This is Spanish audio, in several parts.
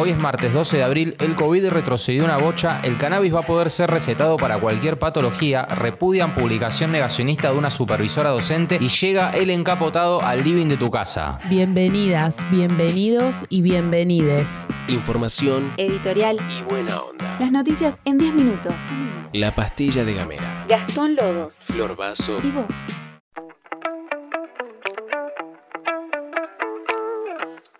Hoy es martes 12 de abril, el COVID retrocedió una bocha, el cannabis va a poder ser recetado para cualquier patología, repudian publicación negacionista de una supervisora docente y llega el encapotado al living de tu casa. Bienvenidas, bienvenidos y bienvenides. Información Editorial. y buena onda. Las noticias en 10 minutos. La pastilla de Gamera. Gastón Lodos. Flor Vaso. Y vos.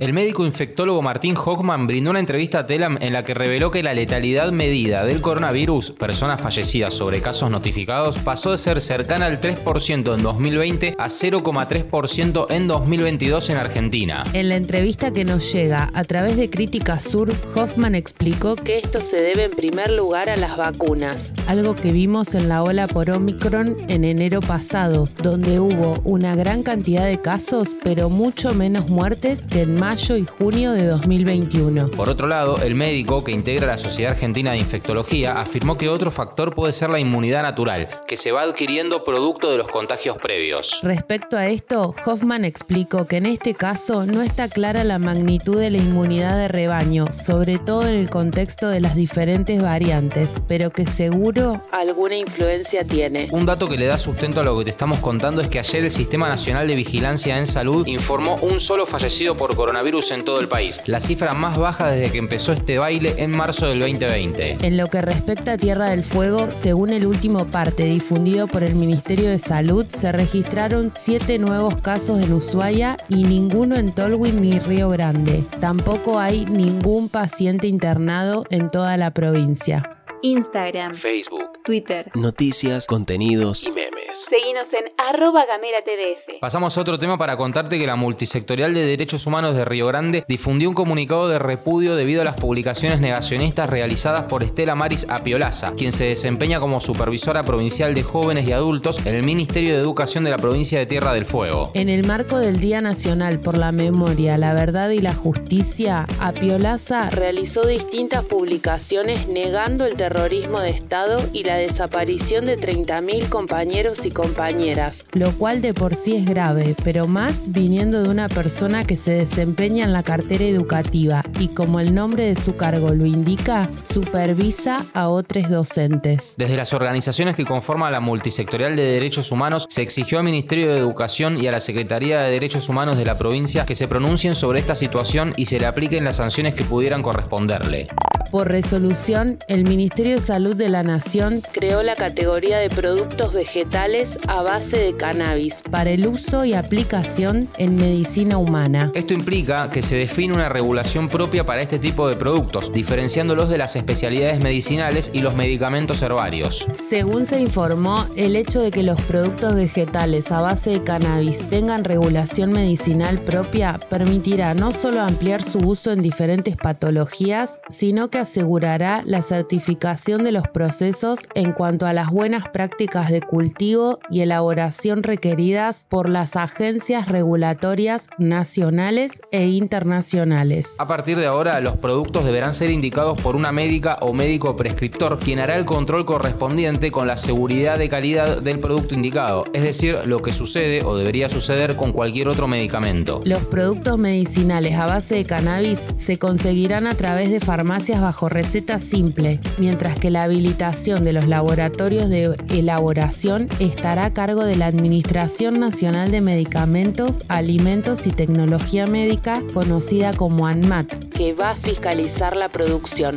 El médico infectólogo Martín Hochman brindó una entrevista a Telam en la que reveló que la letalidad medida del coronavirus, personas fallecidas sobre casos notificados, pasó de ser cercana al 3% en 2020 a 0,3% en 2022 en Argentina. En la entrevista que nos llega a través de Crítica Sur, Hoffman explicó que esto se debe en primer lugar a las vacunas, algo que vimos en la ola por Omicron en enero pasado, donde hubo una gran cantidad de casos, pero mucho menos muertes que en mayo y junio de 2021. Por otro lado, el médico que integra la Sociedad Argentina de Infectología afirmó que otro factor puede ser la inmunidad natural, que se va adquiriendo producto de los contagios previos. Respecto a esto, Hoffman explicó que en este caso no está clara la magnitud de la inmunidad de rebaño, sobre todo en el contexto de las diferentes variantes, pero que seguro alguna influencia tiene. Un dato que le da sustento a lo que te estamos contando es que ayer el Sistema Nacional de Vigilancia en Salud informó un solo fallecido por coronavirus en todo el país, la cifra más baja desde que empezó este baile en marzo del 2020. En lo que respecta a Tierra del Fuego, según el último parte difundido por el Ministerio de Salud, se registraron siete nuevos casos en Ushuaia y ninguno en Tolwyn ni Río Grande. Tampoco hay ningún paciente internado en toda la provincia. Instagram. Facebook. Twitter. Noticias, contenidos y memes. Seguinos en arroba gamera TDF. Pasamos a otro tema para contarte que la Multisectorial de Derechos Humanos de Río Grande difundió un comunicado de repudio debido a las publicaciones negacionistas realizadas por Estela Maris Apiolaza, quien se desempeña como supervisora provincial de jóvenes y adultos en el Ministerio de Educación de la provincia de Tierra del Fuego. En el marco del Día Nacional por la Memoria, la Verdad y la Justicia, Apiolaza realizó distintas publicaciones negando el terrorismo de Estado y la desaparición de 30.000 compañeros y compañeras, lo cual de por sí es grave, pero más viniendo de una persona que se desempeña en la cartera educativa y como el nombre de su cargo lo indica, supervisa a otros docentes. Desde las organizaciones que conforman la Multisectorial de Derechos Humanos, se exigió al Ministerio de Educación y a la Secretaría de Derechos Humanos de la provincia que se pronuncien sobre esta situación y se le apliquen las sanciones que pudieran corresponderle. Por resolución, el Ministerio de Salud de la Nación creó la categoría de productos vegetales a base de cannabis para el uso y aplicación en medicina humana. Esto implica que se define una regulación propia para este tipo de productos, diferenciándolos de las especialidades medicinales y los medicamentos herbarios. Según se informó, el hecho de que los productos vegetales a base de cannabis tengan regulación medicinal propia permitirá no solo ampliar su uso en diferentes patologías, sino que asegurará la certificación de los procesos en cuanto a las buenas prácticas de cultivo y elaboración requeridas por las agencias regulatorias nacionales e internacionales. A partir de ahora, los productos deberán ser indicados por una médica o médico prescriptor, quien hará el control correspondiente con la seguridad de calidad del producto indicado, es decir, lo que sucede o debería suceder con cualquier otro medicamento. Los productos medicinales a base de cannabis se conseguirán a través de farmacias bajo receta simple, mientras que la habilitación de los laboratorios de elaboración estará a cargo de la Administración Nacional de Medicamentos, Alimentos y Tecnología Médica, conocida como ANMAT, que va a fiscalizar la producción.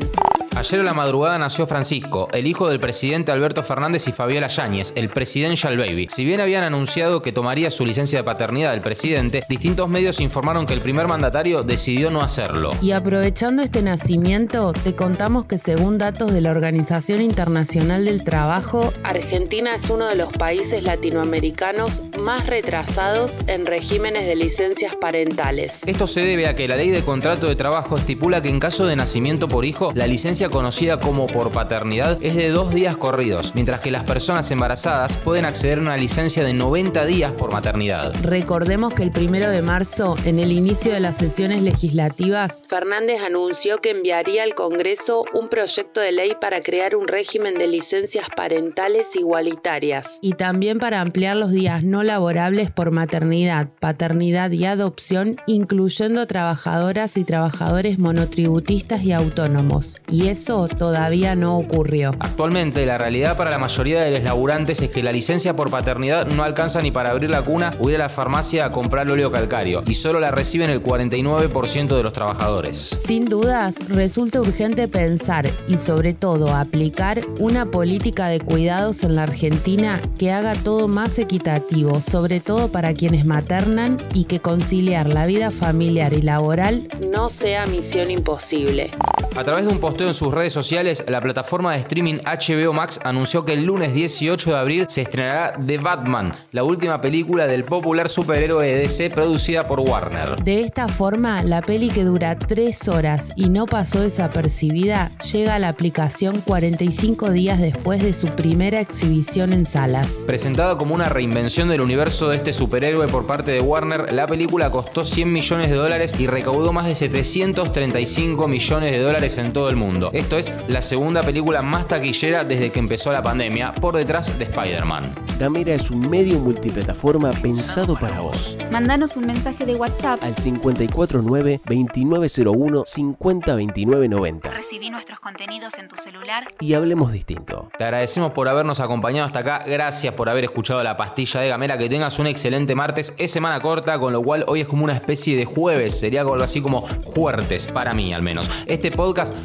Ayer a la madrugada nació Francisco, el hijo del presidente Alberto Fernández y Fabiola Yáñez, el Presidential Baby. Si bien habían anunciado que tomaría su licencia de paternidad del presidente, distintos medios informaron que el primer mandatario decidió no hacerlo. Y aprovechando este nacimiento, te contamos que según datos de la Organización Internacional del Trabajo, Argentina es uno de los países latinoamericanos más retrasados en regímenes de licencias parentales. Esto se debe a que la ley de contrato de trabajo estipula que en caso de nacimiento por hijo, la licencia conocida como por paternidad es de dos días corridos, mientras que las personas embarazadas pueden acceder a una licencia de 90 días por maternidad. Recordemos que el primero de marzo, en el inicio de las sesiones legislativas, Fernández anunció que enviaría al Congreso un proyecto de ley para crear un régimen de licencias parentales igualitarias y también para ampliar los días no laborables por maternidad, paternidad y adopción, incluyendo trabajadoras y trabajadores monotributistas y autónomos. Y eso todavía no ocurrió. Actualmente, la realidad para la mayoría de los laburantes es que la licencia por paternidad no alcanza ni para abrir la cuna o ir a la farmacia a comprar óleo calcario y solo la reciben el 49% de los trabajadores. Sin dudas, resulta urgente pensar y sobre todo aplicar una política de cuidados en la Argentina que haga todo más equitativo, sobre todo para quienes maternan y que conciliar la vida familiar y laboral no sea misión imposible. A través de un posteo en sus redes sociales, la plataforma de streaming HBO Max anunció que el lunes 18 de abril se estrenará The Batman, la última película del popular superhéroe de DC producida por Warner. De esta forma, la peli que dura 3 horas y no pasó desapercibida llega a la aplicación 45 días después de su primera exhibición en salas. Presentada como una reinvención del universo de este superhéroe por parte de Warner, la película costó 100 millones de dólares y recaudó más de 735 millones de dólares en todo el mundo. Esto es la segunda película más taquillera desde que empezó la pandemia, por detrás de Spider-Man. Gamera es un medio multiplataforma pensado para vos. Mandanos un mensaje de WhatsApp. Al 549-2901-502990. Recibí nuestros contenidos en tu celular. Y hablemos distinto. Te agradecemos por habernos acompañado hasta acá. Gracias por haber escuchado la pastilla de Gamera. Que tengas un excelente martes. Es semana corta, con lo cual hoy es como una especie de jueves. Sería algo así como fuertes, para mí al menos. Este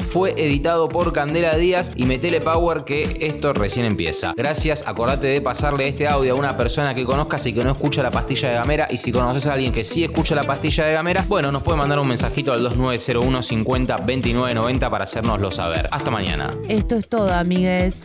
fue editado por Candela Díaz y metele power que esto recién empieza. Gracias, acordate de pasarle este audio a una persona que conozcas y que no escucha la pastilla de Gamera. Y si conoces a alguien que sí escucha la pastilla de Gamera, bueno, nos puede mandar un mensajito al 2901 50 29 90 para hacérnoslo saber. Hasta mañana. Esto es todo, amigues.